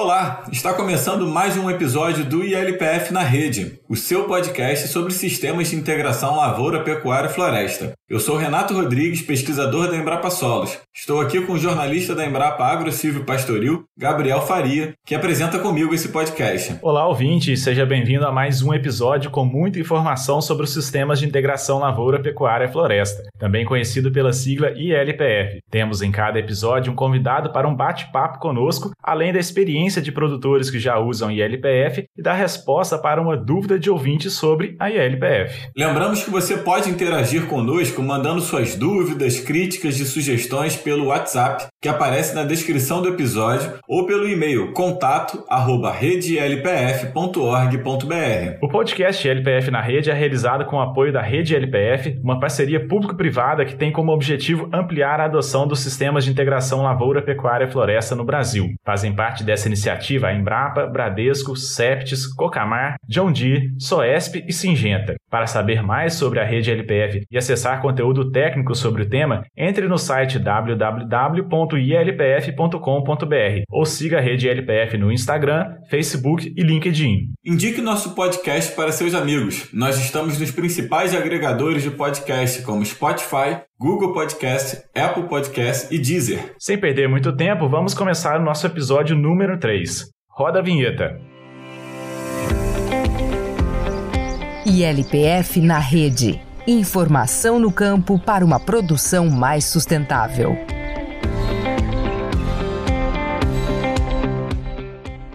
Olá, está começando mais um episódio do ILPF na Rede, o seu podcast sobre sistemas de integração lavoura, pecuária e floresta. Eu sou Renato Rodrigues, pesquisador da Embrapa Solos. Estou aqui com o jornalista da Embrapa Agro Silvio Pastoril, Gabriel Faria, que apresenta comigo esse podcast. Olá, ouvinte, seja bem-vindo a mais um episódio com muita informação sobre os sistemas de integração lavoura, pecuária e floresta, também conhecido pela sigla ILPF. Temos em cada episódio um convidado para um bate-papo conosco, além da experiência de produtores que já usam ILPF e da resposta para uma dúvida de ouvinte sobre a ILPF. Lembramos que você pode interagir conosco mandando suas dúvidas, críticas e sugestões pelo WhatsApp que aparece na descrição do episódio ou pelo e-mail contato@redelpf.org.br. O podcast LPF na Rede é realizado com o apoio da Rede LPF, uma parceria público-privada que tem como objetivo ampliar a adoção dos sistemas de integração lavoura, pecuária e floresta no Brasil. Fazem parte dessa iniciativa a Embrapa, Bradesco, Septis, Cocamar, John Deere, Soesp e Singenta. Para saber mais sobre a Rede LPF e acessar conteúdo técnico sobre o tema, entre no site www.ilpf.com.br ou siga a rede LPF no Instagram, Facebook e LinkedIn. Indique nosso podcast para seus amigos. Nós estamos nos principais agregadores de podcast como Spotify, Google Podcast, Apple Podcast e Deezer. Sem perder muito tempo, vamos começar o nosso episódio número 3. Roda a vinheta. ILPF na rede. Informação no campo para uma produção mais sustentável.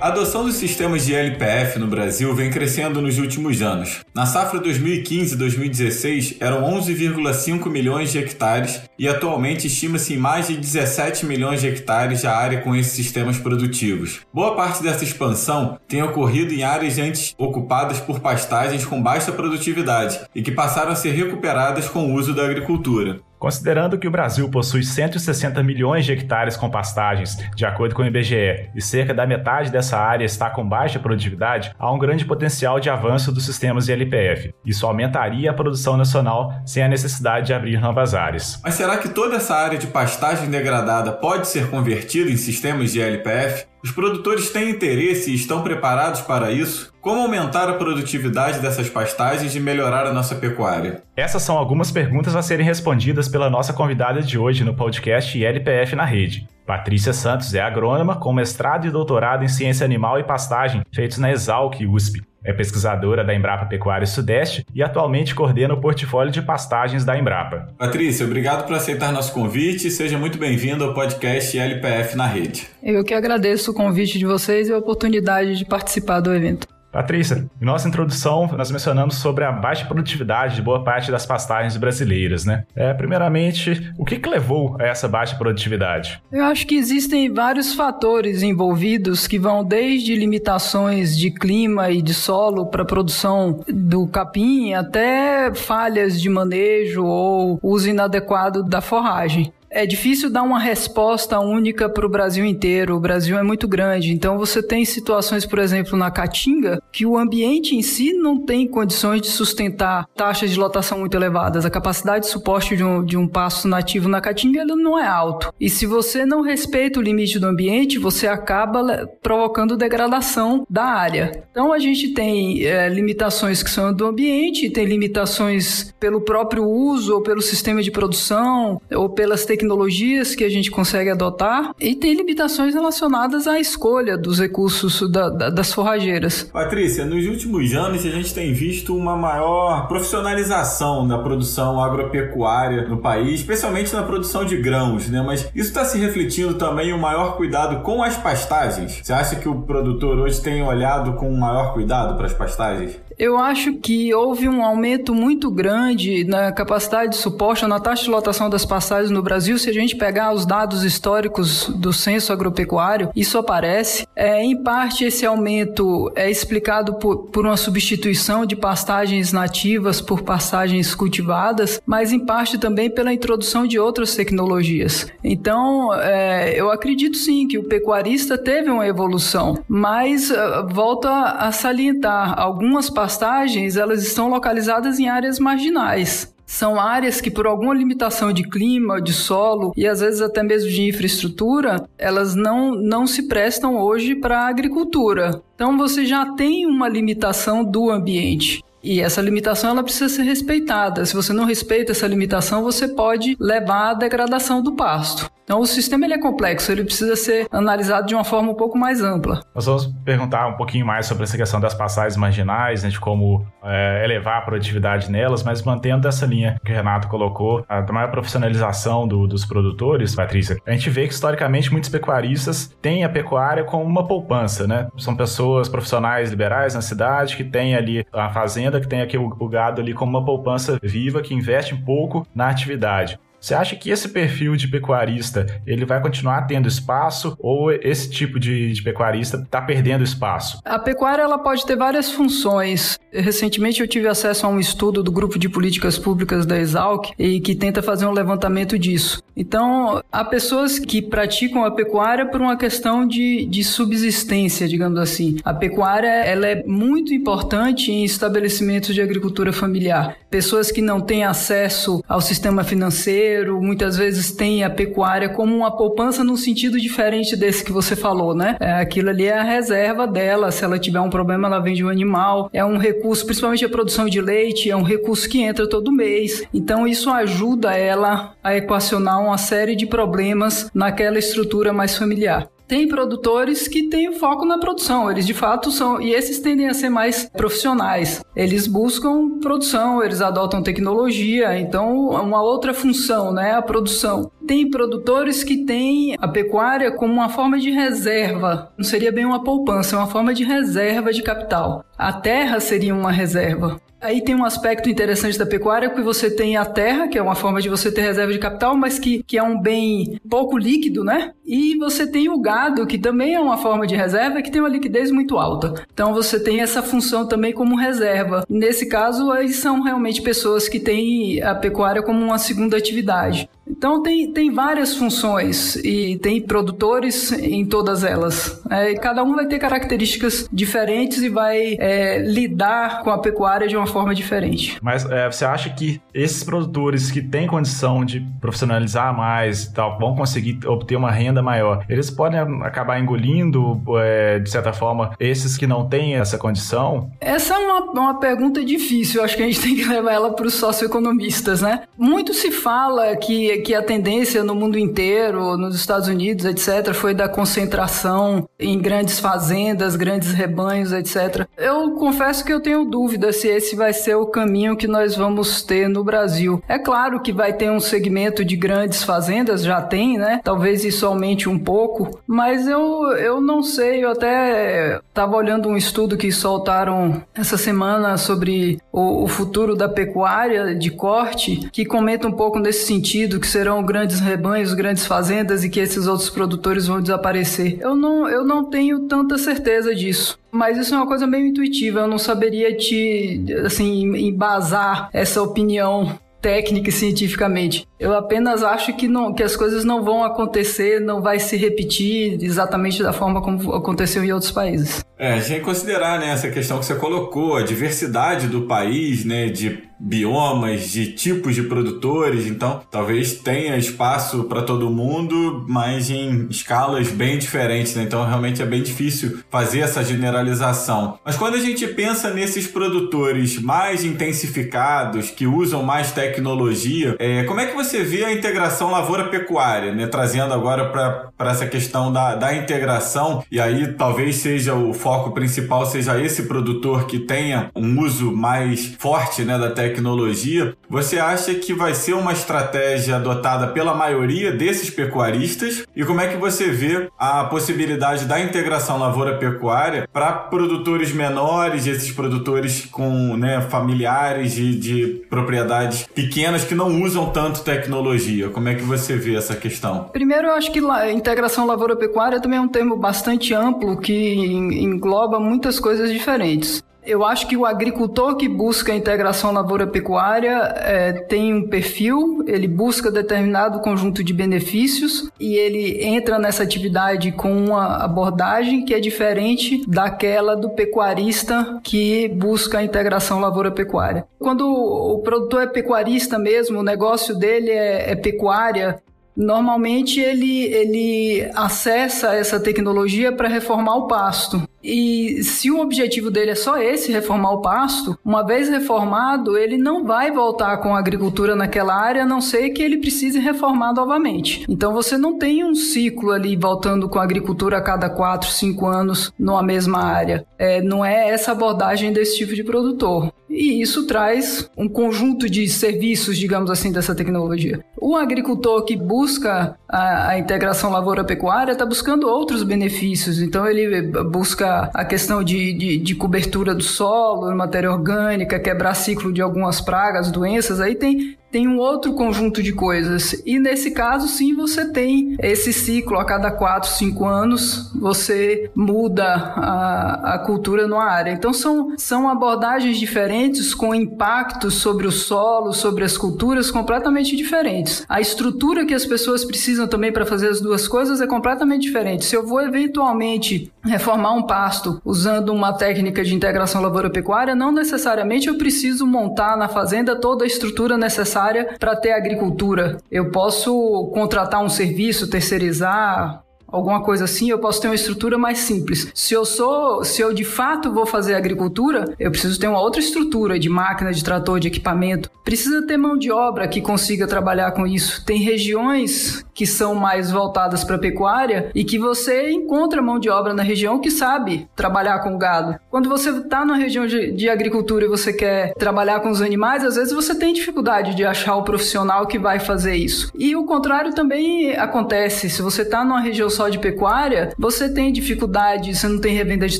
A adoção dos sistemas de LPF no Brasil vem crescendo nos últimos anos. Na safra 2015-2016 eram 11,5 milhões de hectares e atualmente estima-se em mais de 17 milhões de hectares a área com esses sistemas produtivos. Boa parte dessa expansão tem ocorrido em áreas antes ocupadas por pastagens com baixa produtividade e que passaram a ser recuperadas com o uso da agricultura. Considerando que o Brasil possui 160 milhões de hectares com pastagens, de acordo com o IBGE, e cerca da metade dessa área está com baixa produtividade, há um grande potencial de avanço dos sistemas de LPF. Isso aumentaria a produção nacional sem a necessidade de abrir novas áreas. Mas será que toda essa área de pastagem degradada pode ser convertida em sistemas de LPF? Os produtores têm interesse e estão preparados para isso? Como aumentar a produtividade dessas pastagens e melhorar a nossa pecuária? Essas são algumas perguntas a serem respondidas pela nossa convidada de hoje no podcast LPF na Rede. Patrícia Santos é agrônoma com mestrado e doutorado em ciência animal e pastagem feitos na Exalc USP. É pesquisadora da Embrapa Pecuária Sudeste e atualmente coordena o portfólio de pastagens da Embrapa. Patrícia, obrigado por aceitar nosso convite e seja muito bem-vindo ao podcast LPF na Rede. Eu que agradeço o convite de vocês e a oportunidade de participar do evento. Patrícia, em nossa introdução, nós mencionamos sobre a baixa produtividade de boa parte das pastagens brasileiras, né? É, primeiramente, o que, que levou a essa baixa produtividade? Eu acho que existem vários fatores envolvidos que vão desde limitações de clima e de solo para a produção do capim até falhas de manejo ou uso inadequado da forragem é difícil dar uma resposta única para o Brasil inteiro. O Brasil é muito grande. Então você tem situações, por exemplo, na Caatinga, que o ambiente em si não tem condições de sustentar taxas de lotação muito elevadas. A capacidade de suporte de um, de um pasto nativo na Caatinga não é alto. E se você não respeita o limite do ambiente, você acaba provocando degradação da área. Então a gente tem é, limitações que são do ambiente, tem limitações pelo próprio uso ou pelo sistema de produção ou pelas tecnologias tecnologias que a gente consegue adotar e tem limitações relacionadas à escolha dos recursos da, da, das forrageiras. Patrícia, nos últimos anos a gente tem visto uma maior profissionalização da produção agropecuária no país, especialmente na produção de grãos, né? Mas isso está se refletindo também em um maior cuidado com as pastagens. Você acha que o produtor hoje tem olhado com maior cuidado para as pastagens? Eu acho que houve um aumento muito grande na capacidade de suporte, na taxa de lotação das passagens no Brasil. Se a gente pegar os dados históricos do censo agropecuário, isso aparece. É, em parte, esse aumento é explicado por, por uma substituição de pastagens nativas por pastagens cultivadas, mas em parte também pela introdução de outras tecnologias. Então, é, eu acredito sim que o pecuarista teve uma evolução, mas uh, volto a, a salientar algumas pastagens pastagens, elas estão localizadas em áreas marginais. são áreas que por alguma limitação de clima, de solo e às vezes até mesmo de infraestrutura, elas não, não se prestam hoje para a agricultura. Então você já tem uma limitação do ambiente. E essa limitação ela precisa ser respeitada. Se você não respeita essa limitação, você pode levar à degradação do pasto. Então o sistema ele é complexo, ele precisa ser analisado de uma forma um pouco mais ampla. Nós vamos perguntar um pouquinho mais sobre essa questão das passagens marginais, né, de como é, elevar a produtividade nelas, mas mantendo essa linha que o Renato colocou, a maior profissionalização do, dos produtores, Patrícia, a gente vê que historicamente muitos pecuaristas têm a pecuária como uma poupança, né? São pessoas profissionais liberais na cidade que têm ali a fazenda, que tem aqui o, o gado ali como uma poupança viva, que investe pouco na atividade. Você acha que esse perfil de pecuarista ele vai continuar tendo espaço ou esse tipo de, de pecuarista está perdendo espaço? A pecuária ela pode ter várias funções. Recentemente eu tive acesso a um estudo do grupo de políticas públicas da Exalc e que tenta fazer um levantamento disso. Então, há pessoas que praticam a pecuária por uma questão de, de subsistência, digamos assim. A pecuária ela é muito importante em estabelecimentos de agricultura familiar. Pessoas que não têm acesso ao sistema financeiro muitas vezes tem a pecuária como uma poupança num sentido diferente desse que você falou, né? É, aquilo ali é a reserva dela, se ela tiver um problema, ela vende um animal, é um recurso, principalmente a produção de leite, é um recurso que entra todo mês. Então isso ajuda ela a equacionar uma série de problemas naquela estrutura mais familiar. Tem produtores que têm foco na produção, eles de fato são, e esses tendem a ser mais profissionais. Eles buscam produção, eles adotam tecnologia, então uma outra função, né, a produção. Tem produtores que têm a pecuária como uma forma de reserva, não seria bem uma poupança, é uma forma de reserva de capital. A terra seria uma reserva. Aí tem um aspecto interessante da pecuária que você tem a terra, que é uma forma de você ter reserva de capital, mas que, que é um bem pouco líquido, né? E você tem o gado, que também é uma forma de reserva, que tem uma liquidez muito alta. Então você tem essa função também como reserva. Nesse caso, aí são realmente pessoas que têm a pecuária como uma segunda atividade. Então tem, tem várias funções e tem produtores em todas elas. É, cada um vai ter características diferentes e vai é, lidar com a pecuária de uma forma diferente. Mas é, você acha que esses produtores que têm condição de profissionalizar mais e tal, vão conseguir obter uma renda maior, eles podem acabar engolindo, é, de certa forma, esses que não têm essa condição? Essa é uma, uma pergunta difícil, acho que a gente tem que levar ela para os socioeconomistas, né? Muito se fala que que a tendência no mundo inteiro, nos Estados Unidos, etc., foi da concentração em grandes fazendas, grandes rebanhos, etc. Eu confesso que eu tenho dúvida se esse vai ser o caminho que nós vamos ter no Brasil. É claro que vai ter um segmento de grandes fazendas, já tem, né? Talvez isso aumente um pouco, mas eu, eu não sei. Eu até estava olhando um estudo que soltaram essa semana sobre o, o futuro da pecuária de corte, que comenta um pouco nesse sentido que serão grandes rebanhos, grandes fazendas e que esses outros produtores vão desaparecer. Eu não, eu não tenho tanta certeza disso. Mas isso é uma coisa meio intuitiva, eu não saberia te, assim, embasar essa opinião técnica e cientificamente. Eu apenas acho que, não, que as coisas não vão acontecer, não vai se repetir exatamente da forma como aconteceu em outros países. É, a gente tem que considerar né, essa questão que você colocou, a diversidade do país, né, de biomas, de tipos de produtores, então talvez tenha espaço para todo mundo, mas em escalas bem diferentes, né? então realmente é bem difícil fazer essa generalização. Mas quando a gente pensa nesses produtores mais intensificados, que usam mais tecnologia, é, como é que você vê a integração lavoura-pecuária, né? trazendo agora para essa questão da, da integração, e aí talvez seja o foco principal, seja esse produtor que tenha um uso mais forte né, da tecnologia você acha que vai ser uma estratégia adotada pela maioria desses pecuaristas? E como é que você vê a possibilidade da integração lavoura-pecuária para produtores menores, esses produtores com né, familiares de, de propriedades pequenas que não usam tanto tecnologia? Como é que você vê essa questão? Primeiro, eu acho que integração lavoura-pecuária também é um termo bastante amplo que engloba muitas coisas diferentes. Eu acho que o agricultor que busca a integração lavoura-pecuária é, tem um perfil, ele busca determinado conjunto de benefícios e ele entra nessa atividade com uma abordagem que é diferente daquela do pecuarista que busca a integração lavoura-pecuária. Quando o produtor é pecuarista mesmo, o negócio dele é, é pecuária, Normalmente ele, ele acessa essa tecnologia para reformar o pasto. E se o objetivo dele é só esse, reformar o pasto, uma vez reformado, ele não vai voltar com a agricultura naquela área, a não ser que ele precise reformar novamente. Então você não tem um ciclo ali voltando com a agricultura a cada 4, 5 anos numa mesma área. É, não é essa abordagem desse tipo de produtor. E isso traz um conjunto de serviços, digamos assim, dessa tecnologia. O agricultor que busca a, a integração lavoura-pecuária está buscando outros benefícios. Então ele busca a, questão de, de, de, cobertura do solo, matéria orgânica, quebrar ciclo de algumas pragas, doenças, aí tem tem um outro conjunto de coisas. E nesse caso, sim, você tem esse ciclo a cada 4, 5 anos, você muda a, a cultura numa área. Então, são, são abordagens diferentes com impactos sobre o solo, sobre as culturas completamente diferentes. A estrutura que as pessoas precisam também para fazer as duas coisas é completamente diferente. Se eu vou eventualmente reformar um pasto usando uma técnica de integração lavoura-pecuária, não necessariamente eu preciso montar na fazenda toda a estrutura necessária necessária para ter agricultura. Eu posso contratar um serviço, terceirizar, alguma coisa assim, eu posso ter uma estrutura mais simples. Se eu sou, se eu de fato vou fazer agricultura, eu preciso ter uma outra estrutura de máquina, de trator, de equipamento. Precisa ter mão de obra que consiga trabalhar com isso. Tem regiões que são mais voltadas para pecuária e que você encontra mão de obra na região que sabe trabalhar com gado. Quando você está na região de, de, agricultura e você quer trabalhar com os animais, às vezes você tem dificuldade de achar o profissional que vai fazer isso. E o contrário também acontece. Se você está numa região só de pecuária, você tem dificuldade, você não tem revenda de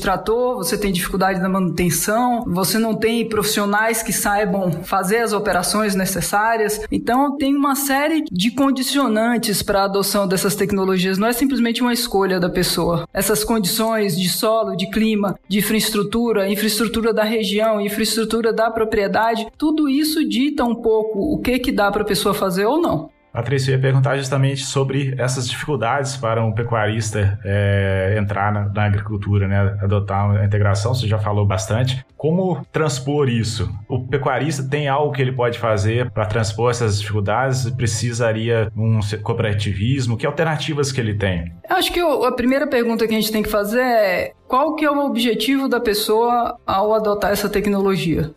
trator, você tem dificuldade na manutenção, você não tem profissionais que saibam fazer as operações necessárias. Então tem uma série de condicionantes para a adoção dessas tecnologias não é simplesmente uma escolha da pessoa. Essas condições de solo, de clima, de infraestrutura, infraestrutura da região, infraestrutura da propriedade, tudo isso dita um pouco o que que dá para a pessoa fazer ou não. Patrícia, eu ia perguntar justamente sobre essas dificuldades para um pecuarista é, entrar na, na, agricultura, né? adotar a integração, você já falou bastante. Como transpor isso? O pecuarista tem algo que ele pode fazer para transpor essas dificuldades? Precisaria um cooperativismo? Que alternativas que ele tem? Acho que a primeira pergunta que a gente tem que fazer é qual que é o objetivo da pessoa ao adotar essa tecnologia?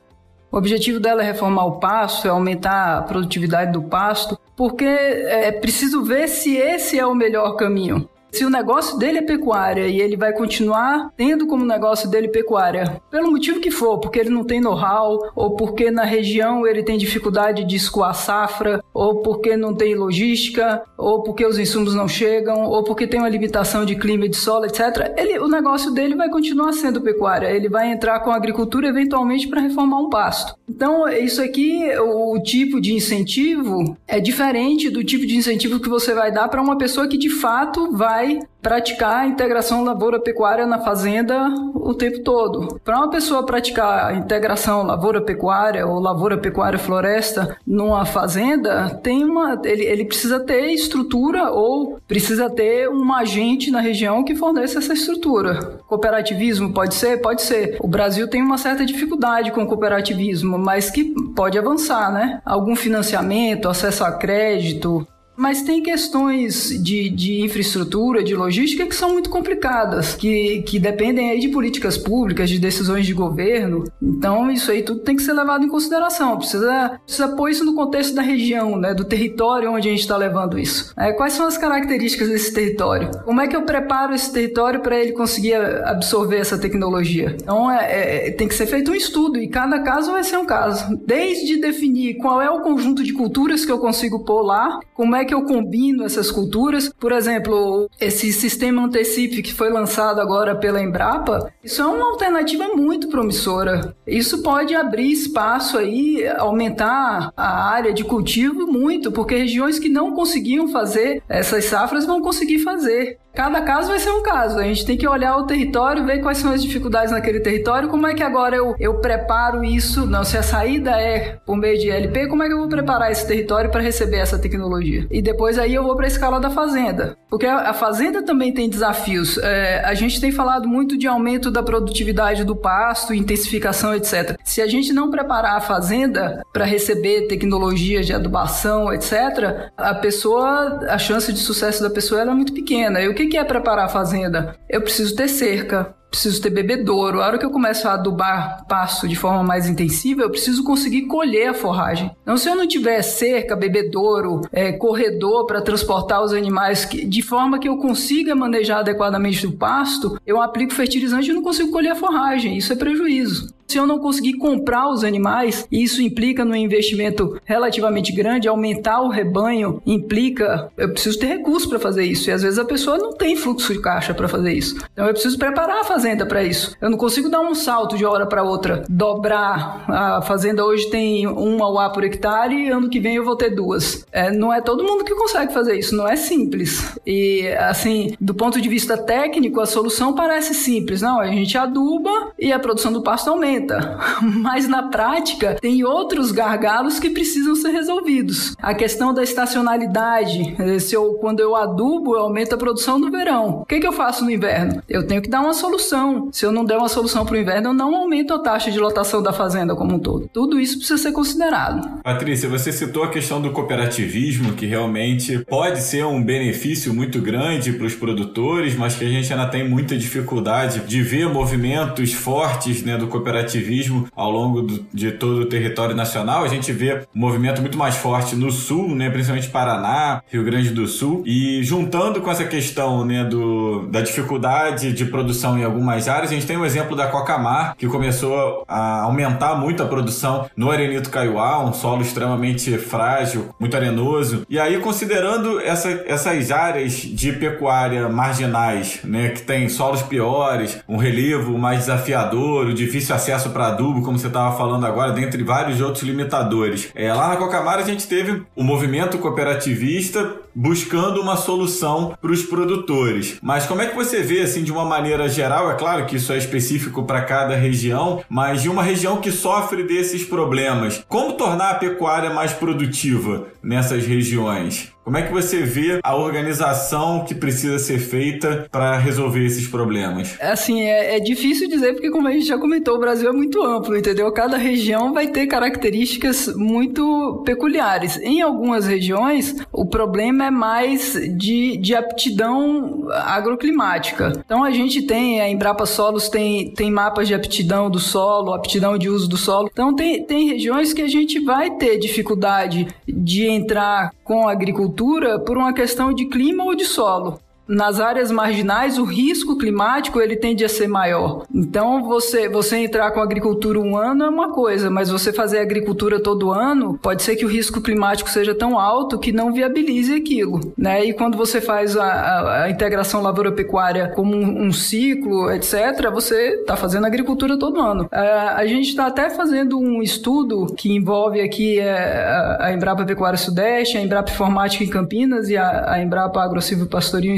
O objetivo dela é reformar o pasto, é aumentar a produtividade do pasto, porque é preciso ver se esse é o melhor caminho. Se o negócio dele é pecuária e ele vai continuar tendo como negócio dele pecuária, pelo motivo que for, porque ele não tem know-how, ou porque na região ele tem dificuldade de escoar safra, ou porque não tem logística, ou porque os insumos não chegam, ou porque tem uma limitação de clima e de solo, etc., ele, o negócio dele vai continuar sendo pecuária. Ele vai entrar com a agricultura eventualmente para reformar um pasto. Então, isso aqui, o tipo de incentivo é diferente do tipo de incentivo que você vai dar para uma pessoa que de fato vai vai praticar a integração lavoura-pecuária na fazenda o tempo todo. Para uma pessoa praticar a integração lavoura-pecuária ou lavoura-pecuária-floresta numa fazenda, tem uma, ele, ele precisa ter estrutura ou precisa ter um agente na região que forneça essa estrutura. Cooperativismo pode ser? Pode ser. O Brasil tem uma certa dificuldade com o cooperativismo, mas que pode avançar, né? Algum financiamento, acesso a crédito, mas tem questões de, de infraestrutura, de logística que são muito complicadas, que, que dependem aí de políticas públicas, de decisões de governo. Então, isso aí tudo tem que ser levado em consideração. Precisa, precisa pôr isso no contexto da região, né, do território onde a gente está levando isso. É, quais são as características desse território? Como é que eu preparo esse território para ele conseguir absorver essa tecnologia? Então, é, é, tem que ser feito um estudo e cada caso vai ser um caso. Desde definir qual é o conjunto de culturas que eu consigo pôr lá, como é que eu combino essas culturas. Por exemplo, esse sistema Antecipe que foi lançado agora pela Embrapa, isso é uma alternativa muito promissora. Isso pode abrir espaço aí, aumentar a área de cultivo muito, porque regiões que não conseguiam fazer essas safras vão conseguir fazer. Cada caso vai ser um caso. A gente tem que olhar o território, ver quais são as dificuldades naquele território, como é que agora eu, eu preparo isso. Não, se a saída é por meio de LP, como é que eu vou preparar esse território para receber essa tecnologia? E depois aí eu vou para a escala da fazenda. Porque a, fazenda também tem desafios. É, a gente tem falado muito de aumento da produtividade do pasto, intensificação, etc. Se a gente não preparar a fazenda para receber tecnologias de adubação, etc., a pessoa, a chance de sucesso da pessoa é muito pequena. E o que é preparar a fazenda? Eu preciso ter cerca, preciso ter bebedouro. A hora que eu começo a adubar pasto de forma mais intensiva, eu preciso conseguir colher a forragem. Então, se eu não tiver cerca, bebedouro, é, corredor para transportar os animais que, de forma que eu consiga manejar adequadamente o pasto, eu aplico fertilizante e não consigo colher a forragem. Isso é prejuízo. Se eu não conseguir comprar os animais, isso implica no investimento relativamente grande, aumentar o rebanho implica, eu preciso ter recursos para fazer isso. E às vezes a pessoa não tem fluxo de caixa para fazer isso. Então eu preciso preparar a fazenda para isso. Eu não consigo dar um salto de hora para outra, dobrar. A fazenda hoje tem uma UA por hectare e ano que vem eu vou ter duas. É, não é todo mundo que consegue fazer isso, não é simples. E assim, do ponto de vista técnico, a solução parece simples. Não, a gente aduba e a produção do pasto aumenta mas na prática tem outros gargalos que precisam ser resolvidos. A questão da estacionalidade, eh, se eu, quando eu adubo, eu aumento a produção no verão. O que, que eu faço no inverno? Eu tenho que dar uma solução. Se eu não der uma solução para o inverno, eu não aumento a taxa de lotação da fazenda como um todo. Tudo isso precisa ser considerado. Patrícia, você citou a questão do cooperativismo, que realmente pode ser um benefício muito grande para os produtores, mas que a gente ainda tem muita dificuldade de ver movimentos fortes né, do cooperativismo ao longo do, de todo o território nacional. A gente vê um movimento muito mais forte no sul, né, principalmente Paraná, Rio Grande do Sul, e juntando com essa questão né, do, da dificuldade de produção em algumas áreas, a gente tem o um exemplo da Cocamar, que começou a aumentar muito a produção no Arenito Caiuá, um solo extremamente frágil, muito arenoso. E aí, considerando essa, essas áreas de pecuária marginais, né, que tem solos piores, um relevo mais desafiador, o difícil acesso para adubo, como você estava falando agora, dentre vários outros limitadores. É, lá na Cocamara a gente teve o movimento cooperativista buscando uma solução para os produtores. Mas como é que você vê, assim, de uma maneira geral? É claro que isso é específico para cada região, mas de uma região que sofre desses problemas, como tornar a pecuária mais produtiva nessas regiões? Como é que você vê a organização que precisa ser feita para resolver esses problemas? Assim, é, é, difícil dizer porque, como a gente já comentou, o Brasil é muito amplo, entendeu? Cada região vai ter características muito peculiares. Em algumas regiões, o problema é mais de, de aptidão agroclimática. Então, a gente tem, a Embrapa Solos tem, tem mapas de aptidão do solo, aptidão de uso do solo. Então, tem, tem regiões que a gente vai ter dificuldade de entrar com a agricultura agricultura por uma questão de clima ou de solo nas áreas marginais o risco climático ele tende a ser maior. Então você você entrar com agricultura um ano é uma coisa, mas você fazer agricultura todo ano pode ser que o risco climático seja tão alto que não viabilize aquilo, né? E quando você faz a, a, a integração lavoura-pecuária como um, um, ciclo, etc, você está fazendo agricultura todo ano. É, a gente está até fazendo um estudo que envolve aqui é, a, a Embrapa Pecuária Sudeste, a Embrapa Informática em Campinas e a, a Embrapa Agrocivil Pastoril em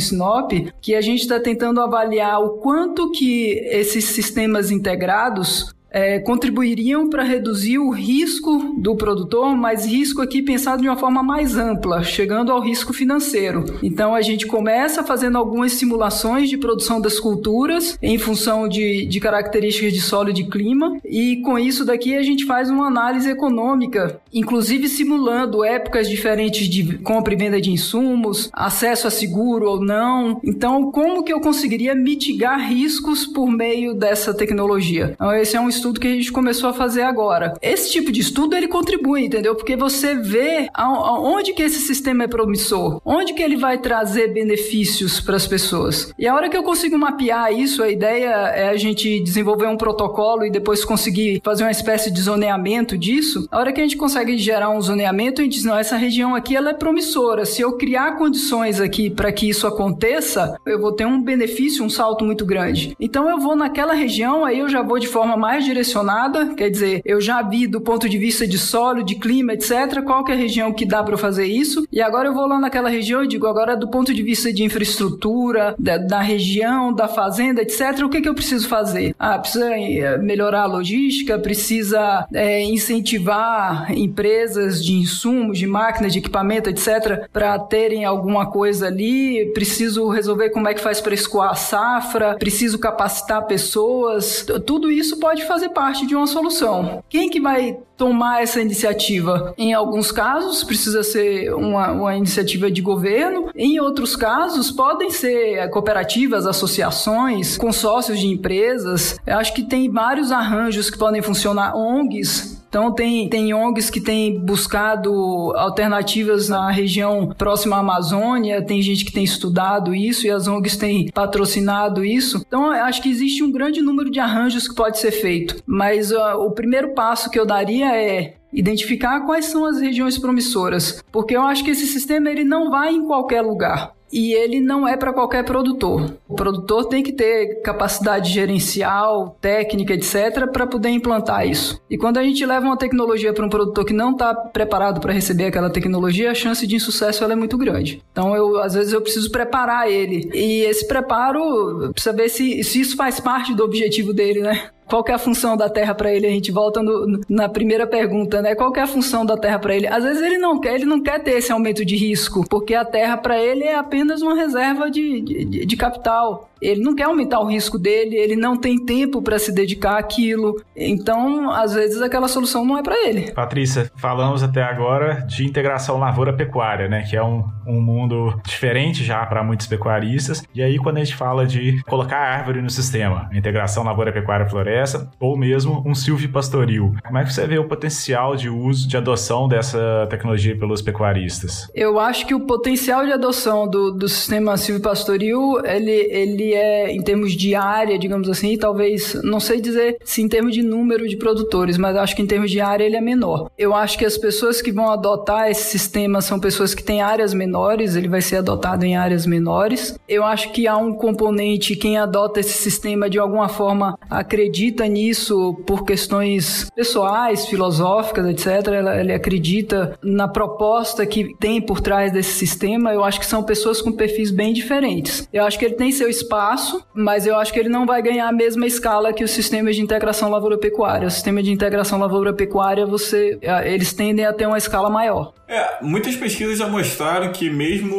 que a gente está tentando avaliar o quanto que esses sistemas integrados é, contribuiriam para reduzir o risco do produtor, mas risco aqui pensado de uma forma mais ampla, chegando ao risco financeiro. Então a gente começa fazendo algumas simulações de produção das culturas em função de, de características de solo e de clima, e com isso daqui a gente faz uma análise econômica, inclusive simulando épocas diferentes de compra e venda de insumos, acesso a seguro ou não. Então, como que eu conseguiria mitigar riscos por meio dessa tecnologia? Então, esse é um estudo que a gente começou a fazer agora. Esse tipo de estudo ele contribui, entendeu? Porque você vê aonde que esse sistema é promissor, onde que ele vai trazer benefícios para as pessoas. E a hora que eu consigo mapear isso, a ideia é a gente desenvolver um protocolo e depois conseguir fazer uma espécie de zoneamento disso. A hora que a gente consegue gerar um zoneamento, a gente diz, não, essa região aqui ela é promissora. Se eu criar condições aqui para que isso aconteça, eu vou ter um benefício, um salto muito grande. Então eu vou naquela região, aí eu já vou de forma mais direcionada, quer dizer, eu já vi do ponto de vista de solo, de clima, etc, qual que é a região que dá para fazer isso, e agora eu vou lá naquela região e digo, agora do ponto de vista de infraestrutura, da, da região, da fazenda, etc, o que que eu preciso fazer? Ah, precisa eh, melhorar a logística, precisa é, incentivar empresas de insumos, de máquinas, de equipamento, etc, para terem alguma coisa ali, preciso resolver como é que faz para escoar a safra, preciso capacitar pessoas, tudo isso pode fazer parte de uma solução. Quem que vai tomar essa iniciativa? Em alguns casos, precisa ser uma, uma iniciativa de governo, em outros casos, podem ser cooperativas, associações, consórcios de empresas. Eu acho que tem vários arranjos que podem funcionar, ONGs então tem, tem ONGs que têm buscado alternativas na região próxima à Amazônia, tem gente que tem estudado isso e as ONGs têm patrocinado isso. Então acho que existe um grande número de arranjos que pode ser feito. Mas uh, o primeiro passo que eu daria é identificar quais são as regiões promissoras, porque eu acho que esse sistema ele não vai em qualquer lugar e ele não é para qualquer produtor. O produtor tem que ter capacidade gerencial, técnica, etc, para poder implantar isso. E quando a gente leva uma tecnologia para um produtor que não está preparado para receber aquela tecnologia, a chance de insucesso é muito grande. Então, eu, às vezes eu preciso preparar ele. E esse preparo precisa ver se, se isso faz parte do objetivo dele, né? Qual é a função da Terra para ele? A gente volta no, na primeira pergunta, né? Qual é a função da Terra para ele? Às vezes ele não quer, ele não quer ter esse aumento de risco, porque a Terra para ele é apenas uma reserva de, de, de capital. Ele não quer aumentar o risco dele, ele não tem tempo para se dedicar àquilo. Então, às vezes, aquela solução não é para ele. Patrícia, falamos até agora de integração lavoura-pecuária, né? Que é um, um mundo diferente já para muitos pecuaristas. E aí, quando a gente fala de colocar árvore no sistema, integração lavoura-pecuária-floresta, ou mesmo um silvipastoril, como é que você vê o potencial de uso, de adoção dessa tecnologia pelos pecuaristas? Eu acho que o potencial de adoção do, do sistema silvipastoril, ele, ele é, em termos de área, digamos assim, talvez, não sei dizer se em termos de número de produtores, mas acho que em termos de área ele é menor. Eu acho que as pessoas que vão adotar esse sistema são pessoas que têm áreas menores, ele vai ser adotado em áreas menores. Eu acho que há um componente, quem adota esse sistema de alguma forma acredita nisso por questões pessoais, filosóficas, etc. Ele acredita na proposta que tem por trás desse sistema. Eu acho que são pessoas com perfis bem diferentes. Eu acho que ele tem seu espaço espaço, mas eu acho que ele não vai ganhar a mesma escala que os sistemas de integração lavoura-pecuária. O sistema de integração lavoura-pecuária, você, eles tendem a ter uma escala maior. É, muitas pesquisas já mostraram que mesmo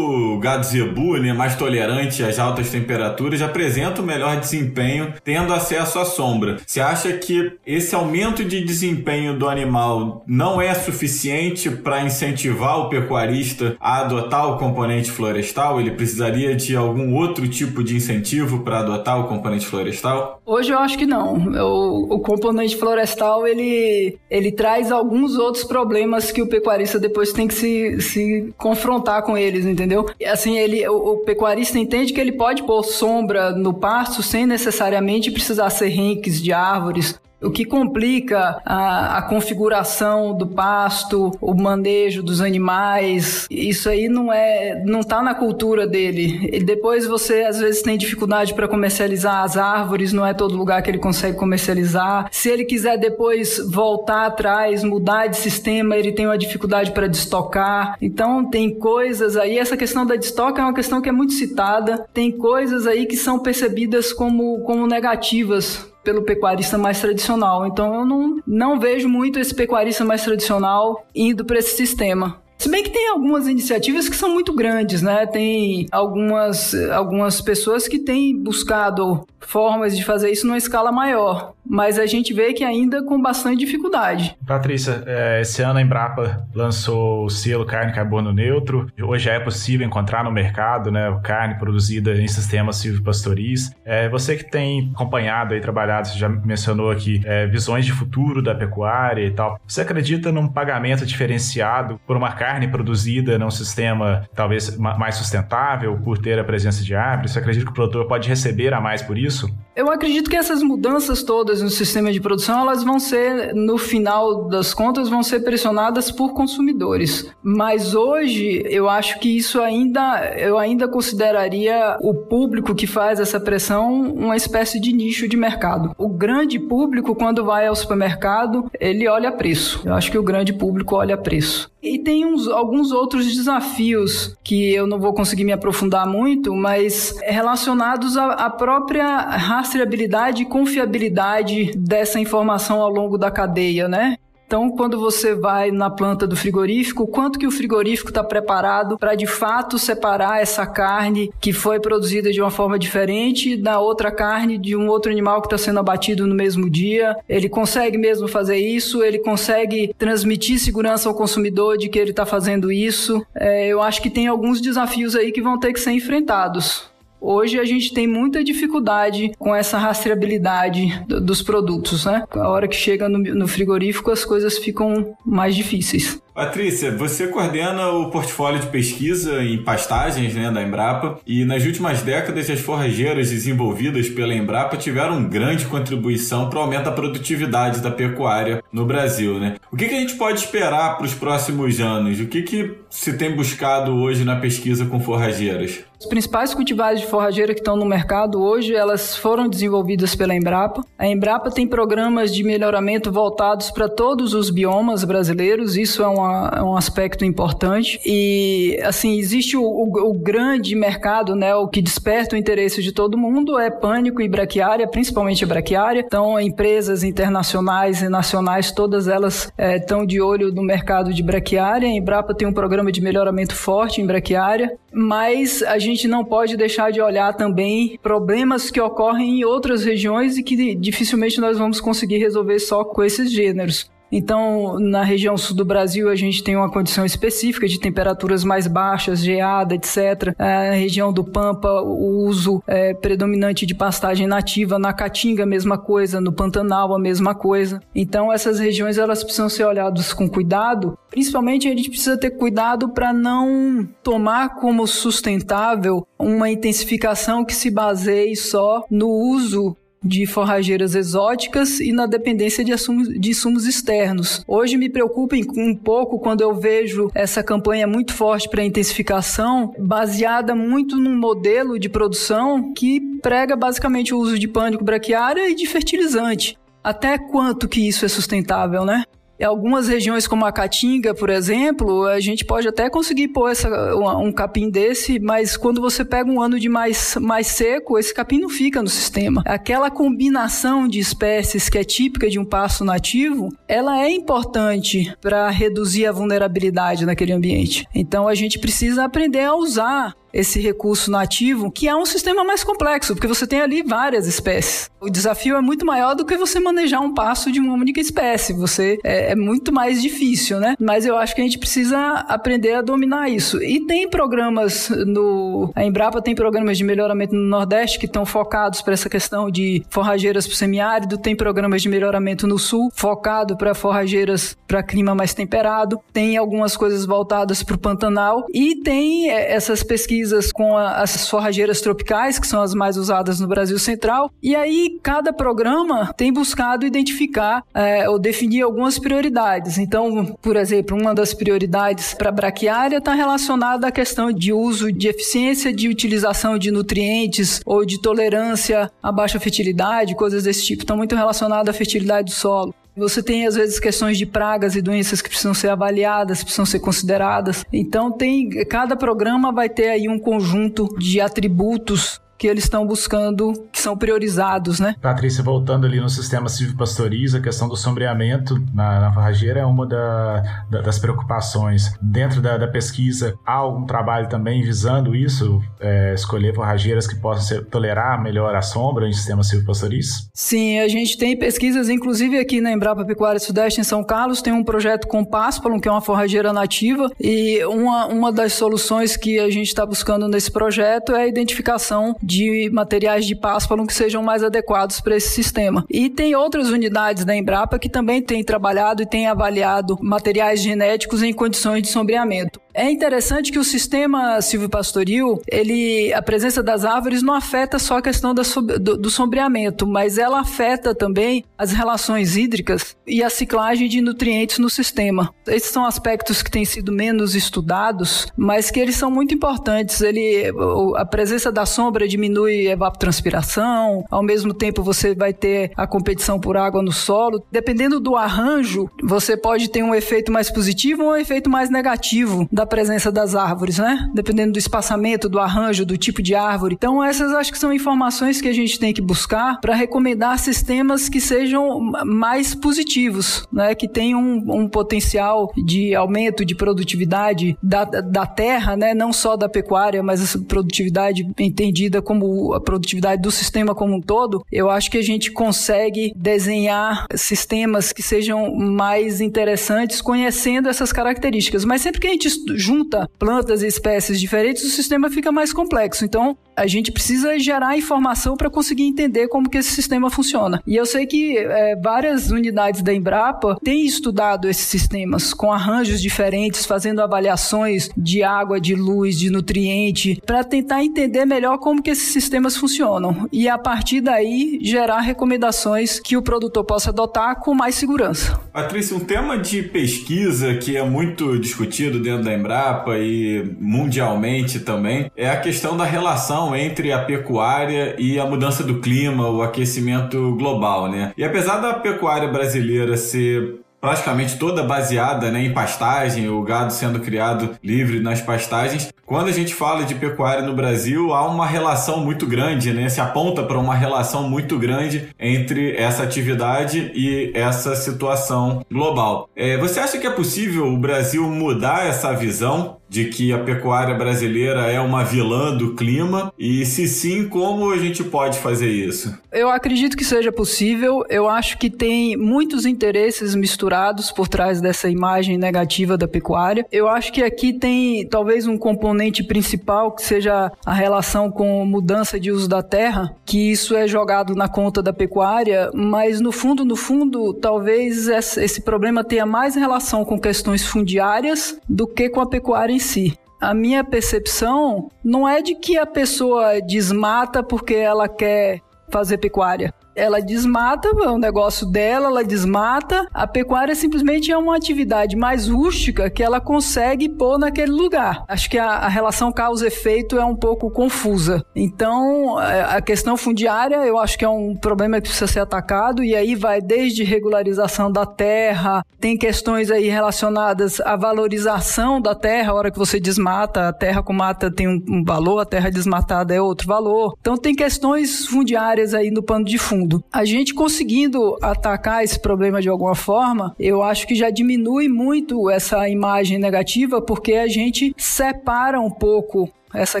o gado zebu, né, mais tolerante às altas temperaturas, apresenta o melhor desempenho tendo acesso à sombra. Você acha que esse aumento de desempenho do animal não é suficiente para incentivar o pecuarista a adotar o componente florestal? Ele precisaria de algum outro tipo de incentivo para adotar o componente florestal? Hoje eu acho que não. O, o componente florestal ele, ele traz alguns outros problemas que o pecuarista depois depois tem que se, se confrontar com eles, entendeu? Assim, ele, o, o pecuarista entende que ele pode pôr sombra no pasto sem necessariamente precisar ser renques de árvores o que complica a, a, configuração do pasto, o manejo dos animais. Isso aí não é, não tá na cultura dele. E depois você às vezes tem dificuldade para comercializar as árvores, não é todo lugar que ele consegue comercializar. Se ele quiser depois voltar atrás, mudar de sistema, ele tem uma dificuldade para destocar. Então tem coisas aí, essa questão da destoca é uma questão que é muito citada. Tem coisas aí que são percebidas como, como negativas pelo pecuarista mais tradicional. Então eu não, não vejo muito esse pecuarista mais tradicional indo para esse sistema. Se bem que tem algumas iniciativas que são muito grandes, né? Tem algumas, algumas pessoas que têm buscado formas de fazer isso numa escala maior mas a gente vê que ainda com bastante dificuldade. Patrícia, é, esse ano a Embrapa lançou o selo carne carbono neutro. Hoje é possível encontrar no mercado né, carne produzida em sistemas silvipastoris. É, você que tem acompanhado e trabalhado, você já mencionou aqui é, visões de futuro da pecuária e tal. Você acredita num pagamento diferenciado por uma carne produzida num sistema talvez mais sustentável, por ter a presença de árvores? Você acredita que o produtor pode receber a mais por isso? Eu acredito que essas mudanças todas no sistema de produção, elas vão ser, no final das contas, vão ser pressionadas por consumidores. Mas hoje, eu acho que isso ainda, eu ainda consideraria o público que faz essa pressão uma espécie de nicho de mercado. O grande público, quando vai ao supermercado, ele olha preço. Eu acho que o grande público olha preço. E tem uns, alguns outros desafios que eu não vou conseguir me aprofundar muito, mas relacionados à, à própria rastreabilidade e confiabilidade dessa informação ao longo da cadeia, né? Então, quando você vai na planta do frigorífico, quanto que o frigorífico está preparado para de fato separar essa carne que foi produzida de uma forma diferente da outra carne de um outro animal que está sendo abatido no mesmo dia? Ele consegue mesmo fazer isso? Ele consegue transmitir segurança ao consumidor de que ele está fazendo isso? É, eu acho que tem alguns desafios aí que vão ter que ser enfrentados. Hoje a gente tem muita dificuldade com essa rastreabilidade dos produtos, né? A hora que chega no, frigorífico as coisas ficam mais difíceis. Patrícia, você coordena o portfólio de pesquisa em pastagens né, da Embrapa e nas últimas décadas as forrageiras desenvolvidas pela Embrapa tiveram grande contribuição para o aumento da produtividade da pecuária no Brasil. Né? O que, que a gente pode esperar para os próximos anos? O que, que se tem buscado hoje na pesquisa com forrageiras? Os principais cultivares de forrageira que estão no mercado hoje, elas foram desenvolvidas pela Embrapa. A Embrapa tem programas de melhoramento voltados para todos os biomas brasileiros, isso é um uma, é um aspecto importante. E, assim, existe o, o, o, grande mercado, né, o que desperta o interesse de todo mundo é pânico e braquiária, principalmente a braquiária. Então, empresas internacionais e nacionais, todas elas estão é, de olho no mercado de braquiária. A Embrapa tem um programa de melhoramento forte em braquiária, mas a gente não pode deixar de olhar também problemas que ocorrem em outras regiões e que dificilmente nós vamos conseguir resolver só com esses gêneros. Então, na região sul do Brasil, a gente tem uma condição específica de temperaturas mais baixas, geada, etc. Na região do Pampa, o uso é, predominante de pastagem nativa. Na Caatinga, a mesma coisa. No Pantanal, a mesma coisa. Então, essas regiões elas precisam ser olhadas com cuidado. Principalmente, a gente precisa ter cuidado para não tomar como sustentável uma intensificação que se baseie só no uso de forrageiras exóticas e na dependência de, assumos, de insumos externos. Hoje me preocupa um pouco quando eu vejo essa campanha muito forte para intensificação, baseada muito num modelo de produção que prega basicamente o uso de pânico braquiária e de fertilizante. Até quanto que isso é sustentável, né? Algumas regiões como a Caatinga, por exemplo, a gente pode até conseguir pôr essa, um capim desse, mas quando você pega um ano de mais, mais seco, esse capim não fica no sistema. Aquela combinação de espécies que é típica de um pasto nativo, ela é importante para reduzir a vulnerabilidade naquele ambiente. Então a gente precisa aprender a usar esse recurso nativo, que é um sistema mais complexo, porque você tem ali várias espécies. O desafio é muito maior do que você manejar um passo de uma única espécie. Você é, é, muito mais difícil, né? Mas eu acho que a gente precisa aprender a dominar isso. E tem programas no a Embrapa tem programas de melhoramento no Nordeste que estão focados para essa questão de forrageiras para o semiárido, tem programas de melhoramento no Sul focado para forrageiras para clima mais temperado, tem algumas coisas voltadas para o Pantanal e tem é, essas pesquisas pesquisas com a, as forrageiras tropicais, que são as mais usadas no Brasil Central, e aí cada programa tem buscado identificar é, ou definir algumas prioridades. Então, por exemplo, uma das prioridades para a braquiária está relacionada à questão de uso de eficiência de utilização de nutrientes ou de tolerância à baixa fertilidade, coisas desse tipo. Estão muito relacionadas à fertilidade do solo. Você tem às vezes questões de pragas e doenças que precisam ser avaliadas, precisam ser consideradas. Então tem cada programa vai ter aí um conjunto de atributos que eles estão buscando, são priorizados, né? Patrícia, voltando ali no sistema silvopastoriz, a questão do sombreamento na, na farrageira é uma da, da, das preocupações. Dentro da, da, pesquisa, há algum trabalho também visando isso? É, escolher forrageiras que possam ser, tolerar melhor a sombra em sistema silvopastoriz? Sim, a gente tem pesquisas, inclusive aqui na Embrapa Pecuária Sudeste, em São Carlos, tem um projeto com Páspalum, que é uma forrageira nativa, e uma, uma das soluções que a gente está buscando nesse projeto é a identificação de materiais de páspalo que sejam mais adequados para esse sistema. E tem outras unidades da Embrapa que também têm trabalhado e têm avaliado materiais genéticos em condições de sombreamento. É interessante que o sistema silvopastoril, ele, a presença das árvores não afeta só a questão da, do, do sombreamento, mas ela afeta também as relações hídricas e a ciclagem de nutrientes no sistema. Esses são aspectos que têm sido menos estudados, mas que eles são muito importantes. Ele, a presença da sombra diminui a evapotranspiração, ao mesmo tempo você vai ter a competição por água no solo. Dependendo do arranjo, você pode ter um efeito mais positivo ou um efeito mais negativo da presença das árvores, né? Dependendo do espaçamento, do arranjo, do tipo de árvore. Então, essas acho que são informações que a gente tem que buscar para recomendar sistemas que sejam mais positivos, né? Que tenham um, um potencial de aumento de produtividade da, da terra, né? Não só da pecuária, mas essa produtividade entendida como a produtividade do sistema como um todo. Eu acho que a gente consegue desenhar sistemas que sejam mais interessantes conhecendo essas características. Mas sempre que a gente junta plantas e espécies diferentes, o sistema fica mais complexo. Então, a gente precisa gerar informação para conseguir entender como que esse sistema funciona. E eu sei que é, várias unidades da Embrapa têm estudado esses sistemas com arranjos diferentes, fazendo avaliações de água, de luz, de nutriente, para tentar entender melhor como que esses sistemas funcionam e a partir daí gerar recomendações que o produtor possa adotar com mais segurança. Patrícia, um tema de pesquisa que é muito discutido dentro da Embrapa e mundialmente também é a questão da relação entre a pecuária e a mudança do clima, o aquecimento global, né? E apesar da pecuária brasileira ser praticamente toda baseada né, em pastagem, o gado sendo criado livre nas pastagens. Quando a gente fala de pecuária no Brasil, há uma relação muito grande, né? Se aponta para uma relação muito grande entre essa atividade e essa situação global. É, você acha que é possível o Brasil mudar essa visão de que a pecuária brasileira é uma vilã do clima? E se sim, como a gente pode fazer isso? Eu acredito que seja possível. Eu acho que tem muitos interesses misturados por trás dessa imagem negativa da pecuária. Eu acho que aqui tem talvez um componente principal que seja a relação com mudança de uso da terra, que isso é jogado na conta da pecuária, mas no fundo, no fundo, talvez esse problema tenha mais relação com questões fundiárias do que com a pecuária em si. A minha percepção não é de que a pessoa desmata porque ela quer fazer pecuária ela desmata, é um negócio dela, ela desmata. A pecuária simplesmente é uma atividade mais rústica que ela consegue pôr naquele lugar. Acho que a, a relação causa-efeito é um pouco confusa. Então, é, a questão fundiária eu acho que é um problema que precisa ser atacado e aí vai desde regularização da terra, tem questões aí relacionadas à valorização da terra, a hora que você desmata, a terra com mata tem um, um valor, a terra desmatada é outro valor. Então, tem questões fundiárias aí no pano de fundo mundo. A gente conseguindo atacar esse problema de alguma forma, eu acho que já diminui muito essa imagem negativa, porque a gente separa um pouco essa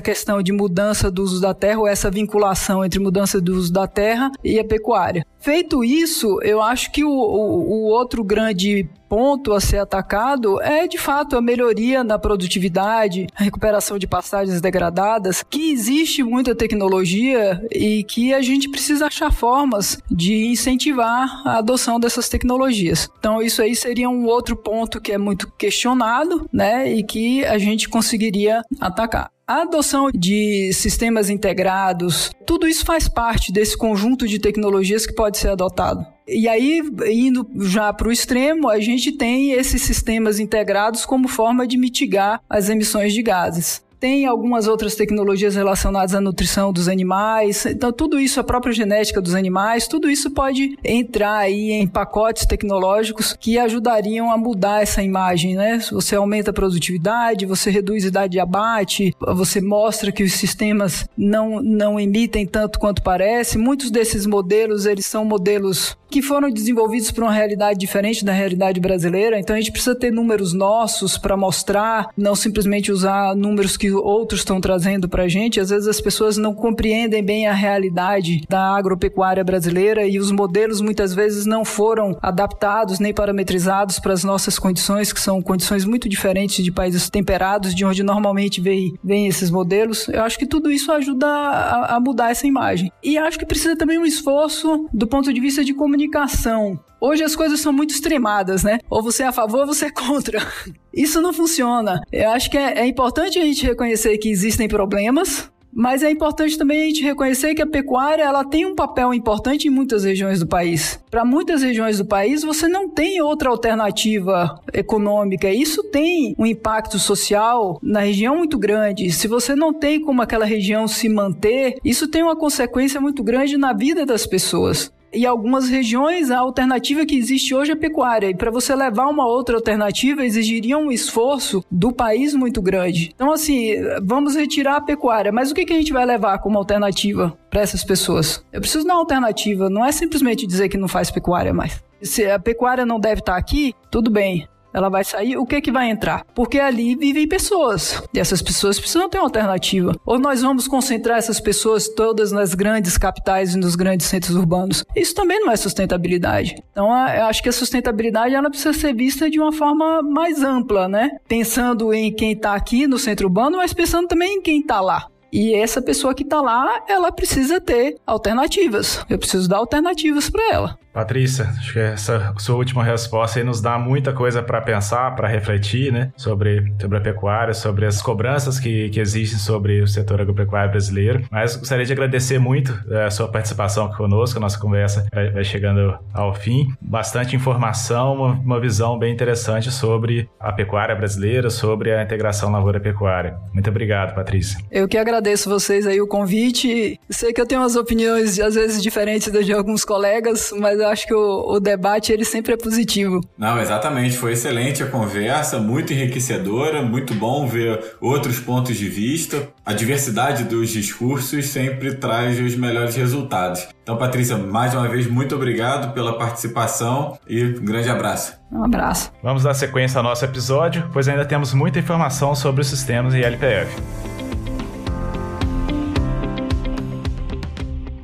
questão de mudança do uso da terra ou essa vinculação entre mudança do uso da terra e a pecuária. Feito isso, eu acho que o, o, o outro grande ponto a ser atacado é de fato a melhoria na produtividade, a recuperação de pastagens degradadas, que existe muita tecnologia e que a gente precisa achar formas de incentivar a adoção dessas tecnologias. Então isso aí seria um outro ponto que é muito questionado, né, e que a gente conseguiria atacar. A adoção de sistemas integrados, tudo isso faz parte desse conjunto de tecnologias que pode ser adotado. E aí, indo já para o extremo, a gente tem esses sistemas integrados como forma de mitigar as emissões de gases. Tem algumas outras tecnologias relacionadas à nutrição dos animais. Então, tudo isso, a própria genética dos animais, tudo isso pode entrar aí em pacotes tecnológicos que ajudariam a mudar essa imagem, né? Você aumenta a produtividade, você reduz a idade de abate, você mostra que os sistemas não, não emitem tanto quanto parece. Muitos desses modelos, eles são modelos que foram desenvolvidos para uma realidade diferente da realidade brasileira. Então a gente precisa ter números nossos para mostrar, não simplesmente usar números que outros estão trazendo para a gente. Às vezes as pessoas não compreendem bem a realidade da agropecuária brasileira e os modelos muitas vezes não foram adaptados nem parametrizados para as nossas condições, que são condições muito diferentes de países temperados, de onde normalmente vem, vem esses modelos. Eu acho que tudo isso ajuda a, a mudar essa imagem. E acho que precisa também um esforço do ponto de vista de comunicação comunicação. Hoje as coisas são muito extremadas, né? Ou você é a favor ou você é contra. Isso não funciona. Eu acho que é, é importante a gente reconhecer que existem problemas, mas é importante também a gente reconhecer que a pecuária ela tem um papel importante em muitas regiões do país. Para muitas regiões do país, você não tem outra alternativa econômica. Isso tem um impacto social na região muito grande. Se você não tem como aquela região se manter, isso tem uma consequência muito grande na vida das pessoas. E algumas regiões, a alternativa que existe hoje é pecuária. E para você levar uma outra alternativa, exigiria um esforço do país muito grande. Então, assim, vamos retirar a pecuária. Mas o que, que a gente vai levar como alternativa para essas pessoas? Eu preciso de uma alternativa. Não é simplesmente dizer que não faz pecuária mais. Se a pecuária não deve estar aqui, tudo bem ela vai sair, o que que vai entrar? Porque ali vivem pessoas, e essas pessoas precisam ter uma alternativa. Ou nós vamos concentrar essas pessoas todas nas grandes capitais e nos grandes centros urbanos. Isso também não é sustentabilidade. Então, eu acho que a sustentabilidade ela precisa ser vista de uma forma mais ampla, né? Pensando em quem está aqui no centro urbano, mas pensando também em quem está lá. E essa pessoa que está lá, ela precisa ter alternativas. Eu preciso dar alternativas para ela. Patrícia, acho que essa sua última resposta aí nos dá muita coisa para pensar, para refletir, né? Sobre, sobre a pecuária, sobre as cobranças que, que existem sobre o setor agropecuário brasileiro. Mas gostaria de agradecer muito é, a sua participação aqui conosco, a nossa conversa vai, vai chegando ao fim. Bastante informação, uma, uma, visão bem interessante sobre a pecuária brasileira, sobre a integração lavoura-pecuária. Muito obrigado, Patrícia. Eu que agradeço vocês aí o convite. Sei que eu tenho umas opiniões às vezes diferentes das de alguns colegas, mas eu acho que o, o, debate ele sempre é positivo. Não, exatamente. Foi excelente a conversa, muito enriquecedora, muito bom ver outros pontos de vista. A diversidade dos discursos sempre traz os melhores resultados. Então, Patrícia, mais uma vez, muito obrigado pela participação e um grande abraço. Um abraço. Vamos dar sequência ao nosso episódio, pois ainda temos muita informação sobre os sistemas e LPF.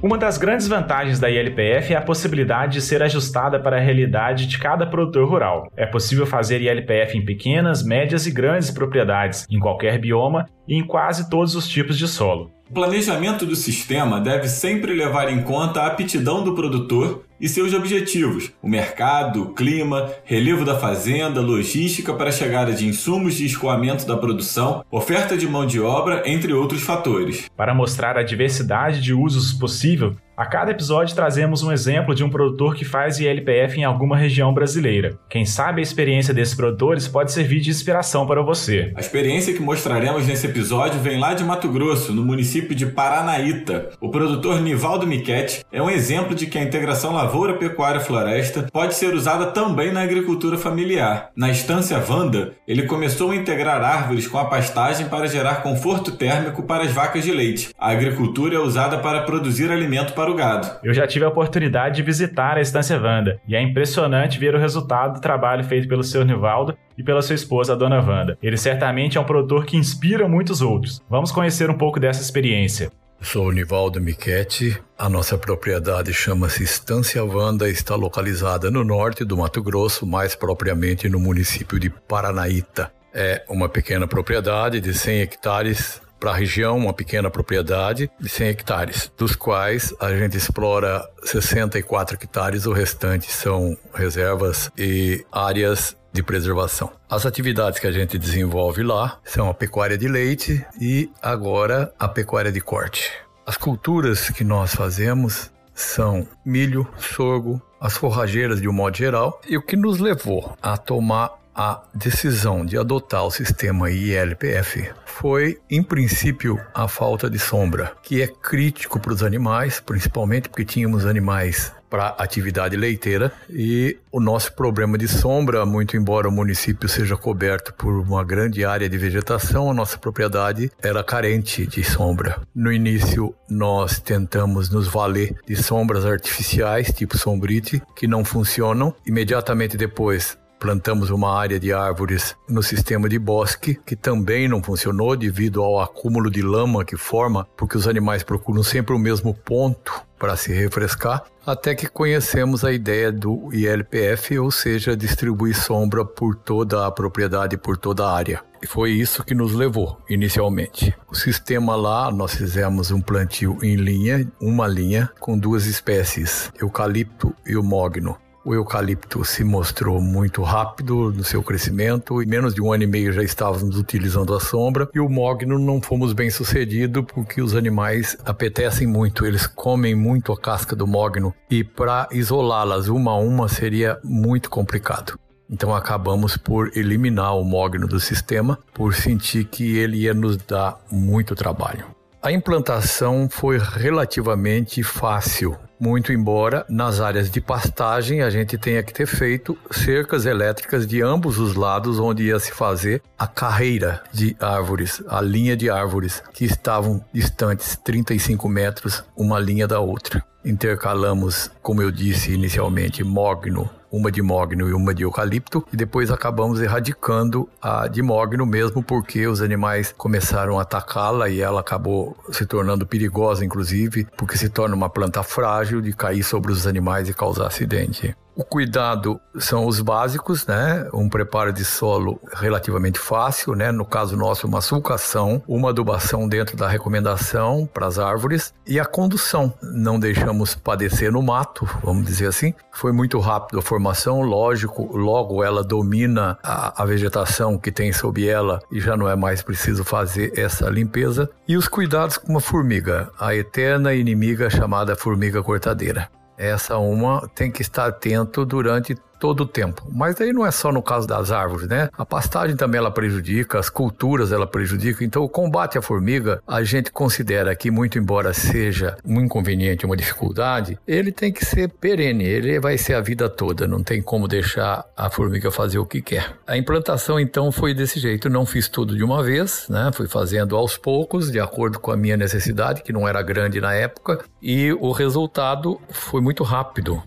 Uma das grandes vantagens da ILPF é a possibilidade de ser ajustada para a realidade de cada produtor rural. É possível fazer ILPF em pequenas, médias e grandes propriedades, em qualquer bioma e em quase todos os tipos de solo. O planejamento do sistema deve sempre levar em conta a aptidão do produtor e seus objetivos: o mercado, o clima, relevo da fazenda, logística para chegada de insumos de escoamento da produção, oferta de mão de obra, entre outros fatores. Para mostrar a diversidade de usos possível, a cada episódio trazemos um exemplo de um produtor que faz ILPF em alguma região brasileira. Quem sabe a experiência desses produtores pode servir de inspiração para você. A experiência que mostraremos nesse episódio vem lá de Mato Grosso, no município de Paranaíta. O produtor Nivaldo Miquete é um exemplo de que a integração lavoura, pecuária floresta pode ser usada também na agricultura familiar. Na estância Vanda, ele começou a integrar árvores com a pastagem para gerar conforto térmico para as vacas de leite. A agricultura é usada para produzir alimento para para o gado. Eu já tive a oportunidade de visitar a Estância Wanda e é impressionante ver o resultado do trabalho feito pelo Sr. Nivaldo e pela sua esposa, a Dona Wanda. Ele certamente é um produtor que inspira muitos outros. Vamos conhecer um pouco dessa experiência. Sou o Nivaldo Michetti. A nossa propriedade chama-se Estância Wanda, está localizada no norte do Mato Grosso, mais propriamente no município de Paranaíta. É uma pequena propriedade de 100 hectares para a região uma pequena propriedade de 100 hectares, dos quais a gente explora 64 hectares, o restante são reservas e áreas de preservação. As atividades que a gente desenvolve lá são a pecuária de leite e agora a pecuária de corte. As culturas que nós fazemos são milho, sorgo, as forrageiras de um modo geral, e o que nos levou a tomar a decisão de adotar o sistema ILPF foi, em princípio, a falta de sombra, que é crítico para os animais, principalmente porque tínhamos animais para atividade leiteira e o nosso problema de sombra, muito embora o município seja coberto por uma grande área de vegetação, a nossa propriedade era carente de sombra. No início, nós tentamos nos valer de sombras artificiais, tipo sombrite, que não funcionam. Imediatamente depois, plantamos uma área de árvores no sistema de bosque, que também não funcionou devido ao acúmulo de lama que forma, porque os animais procuram sempre o mesmo ponto para se refrescar, até que conhecemos a ideia do ILPF, ou seja, distribuir sombra por toda a propriedade, por toda a área. E foi isso que nos levou inicialmente. O sistema lá, nós fizemos um plantio em linha, uma linha, com duas espécies, eucalipto e o mogno. O eucalipto se mostrou muito rápido no seu crescimento, em menos de um ano e meio já estávamos utilizando a sombra, e o mogno não fomos bem sucedido porque os animais apetecem muito, eles comem muito a casca do mogno e para isolá-las uma a uma seria muito complicado. Então acabamos por eliminar o mogno do sistema por sentir que ele ia nos dar muito trabalho. A implantação foi relativamente fácil, muito embora nas áreas de pastagem a gente tenha que ter feito cercas elétricas de ambos os lados onde ia se fazer a carreira de árvores, a linha de árvores que estavam distantes 35 metros uma linha da outra. Intercalamos, como eu disse inicialmente, mogno uma de mogno e uma de eucalipto, e depois acabamos erradicando a de mogno mesmo porque os animais começaram a atacá-la e ela acabou se tornando perigosa, inclusive, porque se torna uma planta frágil de cair sobre os animais e causar acidente. O cuidado são os básicos, né? Um preparo de solo relativamente fácil, né? No caso nosso, uma sulcação, uma adubação dentro da recomendação para as árvores e a condução. Não deixamos padecer no mato, vamos dizer assim. Foi muito rápido a formação, lógico, logo ela domina a, a vegetação que tem sob ela e já não é mais preciso fazer essa limpeza. E os cuidados com uma formiga, a eterna inimiga chamada formiga cortadeira. Essa uma tem que estar atento durante todo o tempo. Mas aí não é só no caso das árvores, né? A pastagem também ela prejudica, as culturas ela prejudica. Então o combate à formiga, a gente considera que muito embora seja um inconveniente, uma dificuldade, ele tem que ser perene, ele vai ser a vida toda, não tem como deixar a formiga fazer o que quer. A implantação então foi desse jeito, não fiz tudo de uma vez, né? Fui fazendo aos poucos, de acordo com a minha necessidade, que não era grande na época, e o resultado foi muito rápido.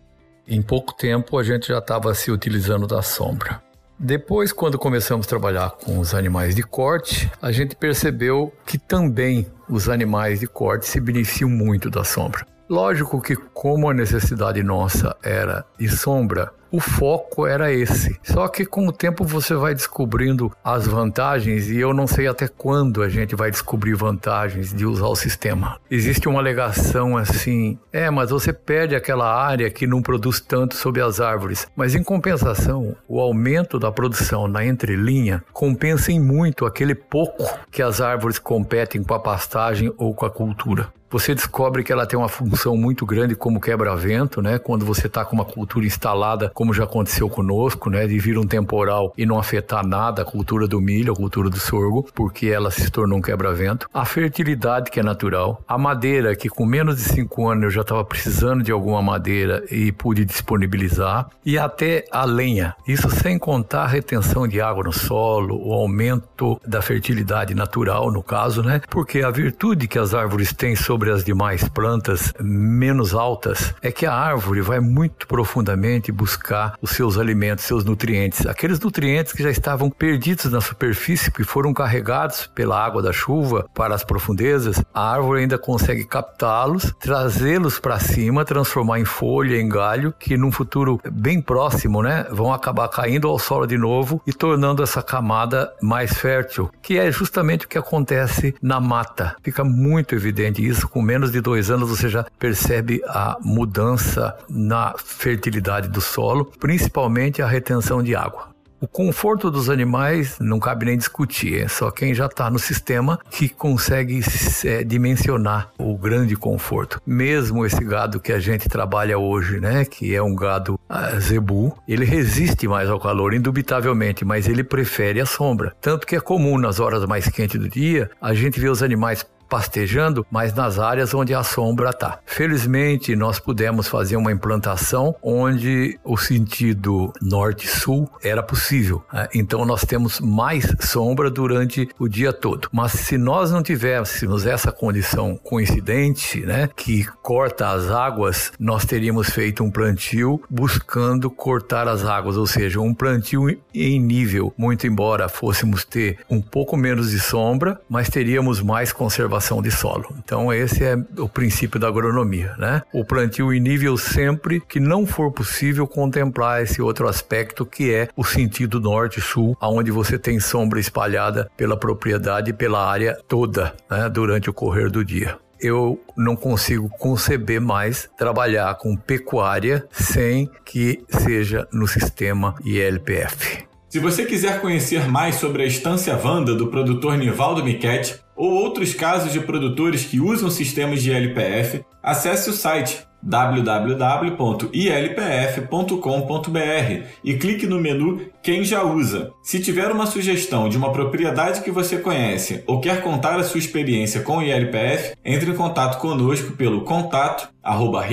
Em pouco tempo a gente já estava se utilizando da sombra. Depois, quando começamos a trabalhar com os animais de corte, a gente percebeu que também os animais de corte se beneficiam muito da sombra. Lógico que, como a necessidade nossa era de sombra, o foco era esse. Só que com o tempo você vai descobrindo as vantagens e eu não sei até quando a gente vai descobrir vantagens de usar o sistema. Existe uma alegação assim: é, mas você perde aquela área que não produz tanto sob as árvores. Mas em compensação, o aumento da produção na entrelinha compensa em muito aquele pouco que as árvores competem com a pastagem ou com a cultura você descobre que ela tem uma função muito grande como quebra-vento, né? Quando você está com uma cultura instalada, como já aconteceu conosco, né? De vir um temporal e não afetar nada a cultura do milho, a cultura do sorgo, porque ela se tornou um quebra-vento. A fertilidade que é natural. A madeira, que com menos de cinco anos eu já estava precisando de alguma madeira e pude disponibilizar. E até a lenha. Isso sem contar a retenção de água no solo, o aumento da fertilidade natural, no caso, né? Porque a virtude que as árvores têm sobre sobre as demais plantas menos altas é que a árvore vai muito profundamente buscar os seus alimentos, seus nutrientes, aqueles nutrientes que já estavam perdidos na superfície, que foram carregados pela água da chuva para as profundezas, a árvore ainda consegue captá-los, trazê-los para cima, transformar em folha, em galho, que num futuro bem próximo, né, vão acabar caindo ao solo de novo e tornando essa camada mais fértil, que é justamente o que acontece na mata. Fica muito evidente isso com menos de dois anos você já percebe a mudança na fertilidade do solo, principalmente a retenção de água. O conforto dos animais não cabe nem discutir, é só quem já está no sistema que consegue é, dimensionar o grande conforto. Mesmo esse gado que a gente trabalha hoje, né, que é um gado uh, zebu, ele resiste mais ao calor, indubitavelmente, mas ele prefere a sombra. Tanto que é comum nas horas mais quentes do dia a gente ver os animais pastejando, mas nas áreas onde a sombra está. Felizmente, nós pudemos fazer uma implantação onde o sentido norte-sul era possível. Né? Então, nós temos mais sombra durante o dia todo. Mas se nós não tivéssemos essa condição coincidente, né, que corta as águas, nós teríamos feito um plantio buscando cortar as águas, ou seja, um plantio em nível, muito embora fôssemos ter um pouco menos de sombra, mas teríamos mais conservação de solo. Então esse é o princípio da agronomia, né? O plantio em nível sempre que não for possível contemplar esse outro aspecto que é o sentido norte-sul, aonde você tem sombra espalhada pela propriedade pela área toda, né, durante o correr do dia eu não consigo conceber mais trabalhar com pecuária sem que seja no sistema ILPF. Se você quiser conhecer mais sobre a Estância Vanda do produtor Nivaldo Michetti ou outros casos de produtores que usam sistemas de ILPF, acesse o site www.ilpf.com.br e clique no menu Quem já usa. Se tiver uma sugestão de uma propriedade que você conhece ou quer contar a sua experiência com o ILPF, entre em contato conosco pelo contato arroba.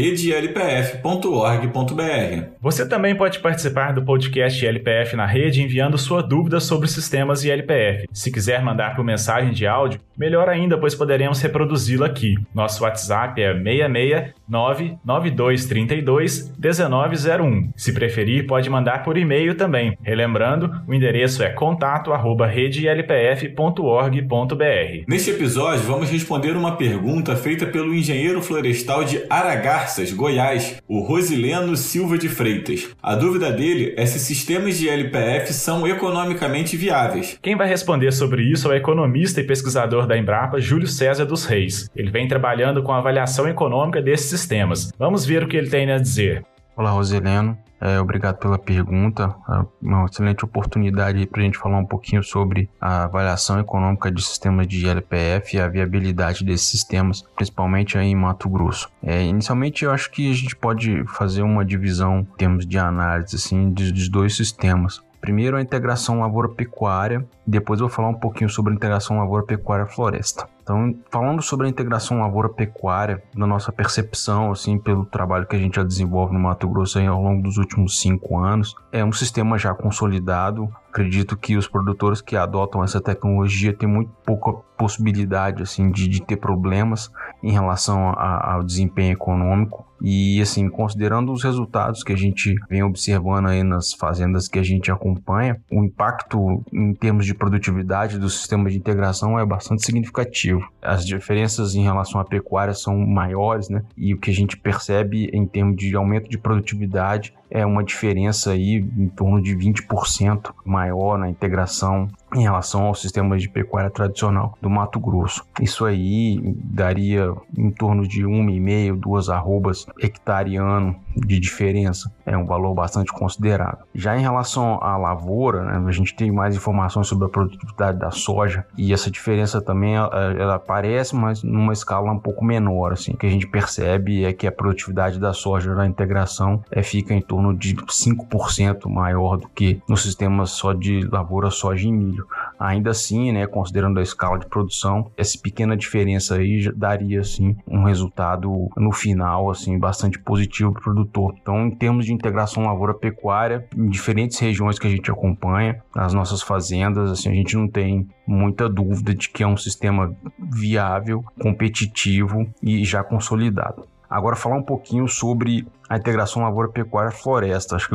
Você também pode participar do podcast LPF na rede enviando sua dúvida sobre sistemas ILPF. Se quiser mandar por mensagem de áudio, melhor ainda, pois poderemos reproduzi-la aqui. Nosso WhatsApp é 669 9232 1901. Se preferir, pode mandar por e-mail também. Relembrando, o endereço é contato@redelpf.org.br. Neste episódio, vamos responder uma pergunta feita pelo engenheiro florestal de Aragarças, Goiás, o Rosileno Silva de Freitas. A dúvida dele é se sistemas de LPF são economicamente viáveis. Quem vai responder sobre isso é o economista e pesquisador da Embrapa, Júlio César dos Reis. Ele vem trabalhando com a avaliação econômica desses sistemas. Vamos ver o que ele tem a dizer. Olá, Rosileno. É, obrigado pela pergunta. É uma excelente oportunidade para a gente falar um pouquinho sobre a avaliação econômica de sistemas de LPF e a viabilidade desses sistemas, principalmente aí em Mato Grosso. É, inicialmente, eu acho que a gente pode fazer uma divisão em termos de análise assim, dos dois sistemas. Primeiro a integração lavoura-pecuária, depois eu vou falar um pouquinho sobre a integração lavoura-pecuária-floresta. Então, falando sobre a integração lavoura-pecuária, na nossa percepção, assim, pelo trabalho que a gente já desenvolve no Mato Grosso aí, ao longo dos últimos cinco anos, é um sistema já consolidado. Acredito que os produtores que adotam essa tecnologia têm muito pouca possibilidade, assim, de, de ter problemas em relação a, ao desempenho econômico. E assim, considerando os resultados que a gente vem observando aí nas fazendas que a gente acompanha, o impacto em termos de produtividade do sistema de integração é bastante significativo. As diferenças em relação à pecuária são maiores, né? E o que a gente percebe em termos de aumento de produtividade é uma diferença aí em torno de 20% maior na integração em relação ao sistema de pecuária tradicional do Mato Grosso. Isso aí daria em torno de uma e meio, duas arrobas hectare ano de diferença. É um valor bastante considerável. Já em relação à lavoura, né, a gente tem mais informações sobre a produtividade da soja e essa diferença também ela aparece, mas numa escala um pouco menor. Assim, o que a gente percebe é que a produtividade da soja na integração é, fica em torno de 5% maior do que no sistema só de lavoura soja e milho. Ainda assim, né, considerando a escala de produção, essa pequena diferença aí daria assim um resultado no final assim bastante positivo para o produtor. Então, em termos de integração lavoura-pecuária, em diferentes regiões que a gente acompanha, nas nossas fazendas, assim, a gente não tem muita dúvida de que é um sistema viável, competitivo e já consolidado. Agora falar um pouquinho sobre a integração lavoura-pecuária-floresta. Acho que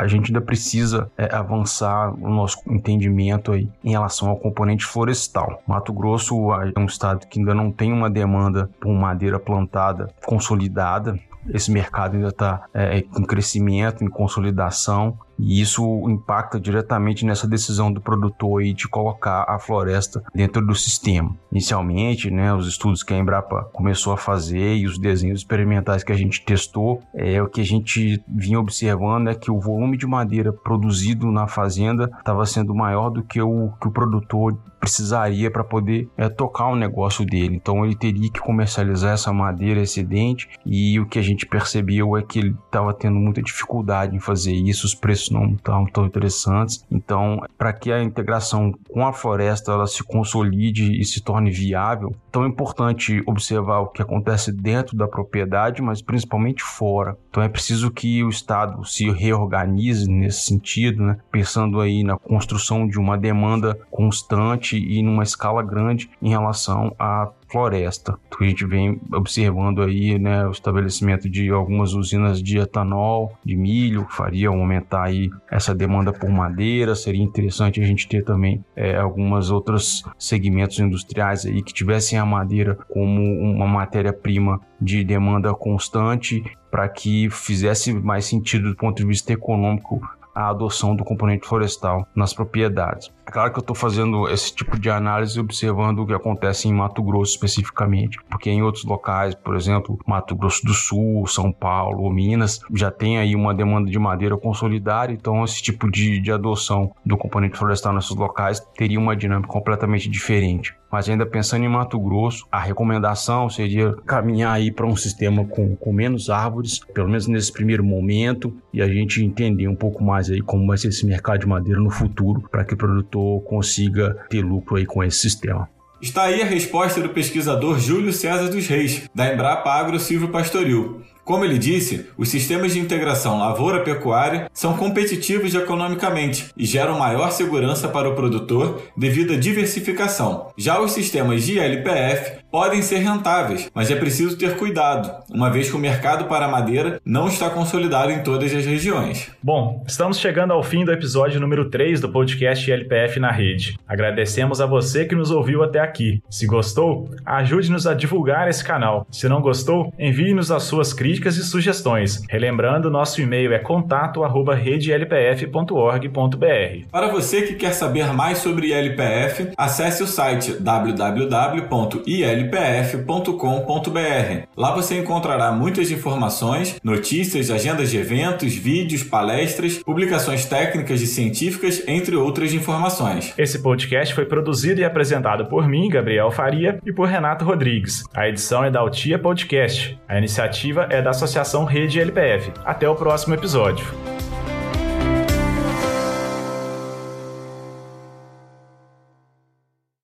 a gente ainda precisa é, avançar o nosso entendimento aí em relação ao componente florestal. Mato Grosso é um estado que ainda não tem uma demanda por madeira plantada consolidada, esse mercado ainda está é, em crescimento, em consolidação, e isso impacta diretamente nessa decisão do produtor de colocar a floresta dentro do sistema. Inicialmente, né, os estudos que a Embrapa começou a fazer e os desenhos experimentais que a gente testou, é o que a gente vinha observando é que o volume de madeira produzido na fazenda estava sendo maior do que o que o produtor precisaria para poder é, tocar o negócio dele. Então ele teria que comercializar essa madeira excedente e o que a gente percebeu é que ele estava tendo muita dificuldade em fazer isso, os preços não estão tão interessantes. Então, para que a integração com a floresta ela se consolide e se torne viável, Então é importante observar o que acontece dentro da propriedade, mas principalmente fora. Então é preciso que o Estado se reorganize nesse sentido, né? pensando aí na construção de uma demanda constante e numa escala grande em relação à floresta. A gente vem observando aí né, o estabelecimento de algumas usinas de etanol, de milho, que fariam aumentar aí essa demanda por madeira. Seria interessante a gente ter também é, algumas outros segmentos industriais aí que tivessem a madeira como uma matéria-prima de demanda constante para que fizesse mais sentido do ponto de vista econômico a adoção do componente florestal nas propriedades. É claro que eu estou fazendo esse tipo de análise observando o que acontece em Mato Grosso especificamente, porque em outros locais, por exemplo, Mato Grosso do Sul, São Paulo, Minas, já tem aí uma demanda de madeira consolidada, então esse tipo de, de adoção do componente florestal nesses locais teria uma dinâmica completamente diferente. Mas ainda pensando em Mato Grosso, a recomendação seria caminhar aí para um sistema com, com menos árvores, pelo menos nesse primeiro momento, e a gente entender um pouco mais aí como vai ser esse mercado de madeira no futuro, para que o produtor consiga ter lucro aí com esse sistema. Está aí a resposta do pesquisador Júlio César dos Reis, da Embrapa Agro Silvio Pastoril. Como ele disse, os sistemas de integração lavoura-pecuária são competitivos economicamente e geram maior segurança para o produtor devido à diversificação. Já os sistemas de LPF podem ser rentáveis, mas é preciso ter cuidado, uma vez que o mercado para madeira não está consolidado em todas as regiões. Bom, estamos chegando ao fim do episódio número 3 do podcast LPF na rede. Agradecemos a você que nos ouviu até aqui. Se gostou, ajude-nos a divulgar esse canal. Se não gostou, envie-nos as suas críticas críticas e sugestões. Relembrando, nosso e-mail é contato@redelpf.org.br. Para você que quer saber mais sobre ILPF, acesse o site www.ilpf.com.br. Lá você encontrará muitas informações, notícias, agendas de eventos, vídeos, palestras, publicações técnicas e científicas, entre outras informações. Esse podcast foi produzido e apresentado por mim, Gabriel Faria, e por Renato Rodrigues. A edição é da Altia Podcast. A iniciativa da Associação Rede LPF. Até o próximo episódio.